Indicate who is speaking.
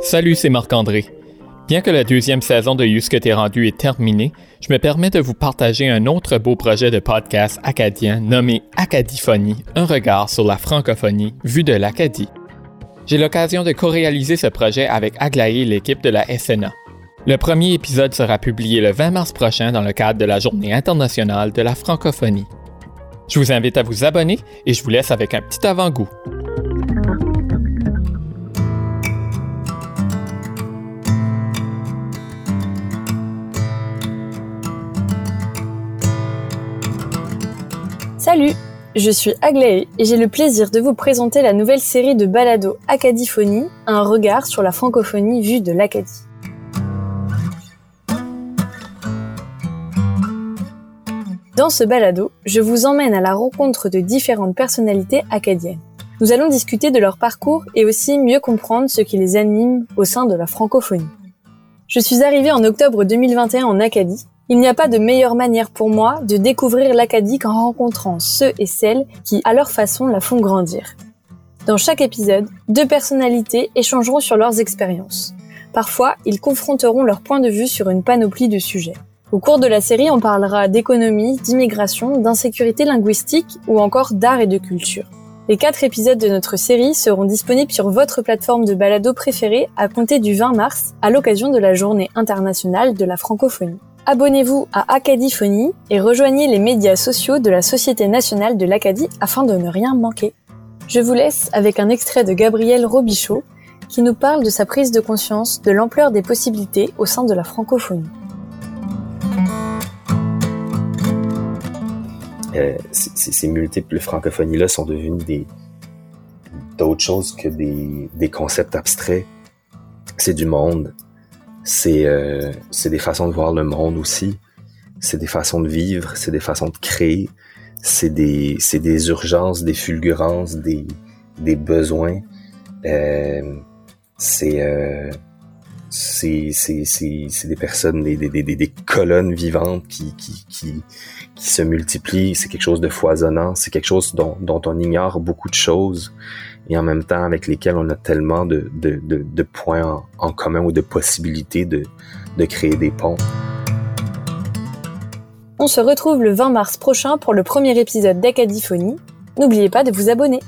Speaker 1: Salut, c'est Marc-André. Bien que la deuxième saison de You rendu est terminée, je me permets de vous partager un autre beau projet de podcast acadien nommé Acadiphonie, un regard sur la francophonie vue de l'Acadie. J'ai l'occasion de co-réaliser ce projet avec Aglaé et l'équipe de la SNA. Le premier épisode sera publié le 20 mars prochain dans le cadre de la Journée internationale de la francophonie. Je vous invite à vous abonner et je vous laisse avec un petit avant-goût.
Speaker 2: Salut, je suis Aglaé et j'ai le plaisir de vous présenter la nouvelle série de balado Acadiphonie, un regard sur la francophonie vue de l'Acadie. Dans ce balado, je vous emmène à la rencontre de différentes personnalités acadiennes. Nous allons discuter de leur parcours et aussi mieux comprendre ce qui les anime au sein de la francophonie. Je suis arrivée en octobre 2021 en Acadie il n'y a pas de meilleure manière pour moi de découvrir l'Acadie qu'en rencontrant ceux et celles qui, à leur façon, la font grandir. Dans chaque épisode, deux personnalités échangeront sur leurs expériences. Parfois, ils confronteront leur point de vue sur une panoplie de sujets. Au cours de la série, on parlera d'économie, d'immigration, d'insécurité linguistique ou encore d'art et de culture. Les quatre épisodes de notre série seront disponibles sur votre plateforme de balado préférée à compter du 20 mars à l'occasion de la Journée internationale de la francophonie abonnez-vous à Acadiphonie et rejoignez les médias sociaux de la Société nationale de l'Acadie afin de ne rien manquer. Je vous laisse avec un extrait de Gabriel Robichaud qui nous parle de sa prise de conscience de l'ampleur des possibilités au sein de la francophonie.
Speaker 3: Euh, ces multiples francophonies-là sont devenues des d'autres choses que des, des concepts abstraits. C'est du monde, c'est euh, des façons de voir le monde aussi. C'est des façons de vivre, c'est des façons de créer, c'est des des urgences, des fulgurances, des des besoins. Euh, c'est euh, c'est des personnes, des, colonnes vivantes qui, se multiplient. C'est quelque chose de foisonnant. C'est quelque chose dont, on ignore beaucoup de choses et en même temps avec lesquels on a tellement de points en, commun ou de possibilités de, de créer des ponts.
Speaker 2: On se retrouve le 20 mars prochain pour le premier épisode d'Acadiphonie. N'oubliez pas de vous abonner.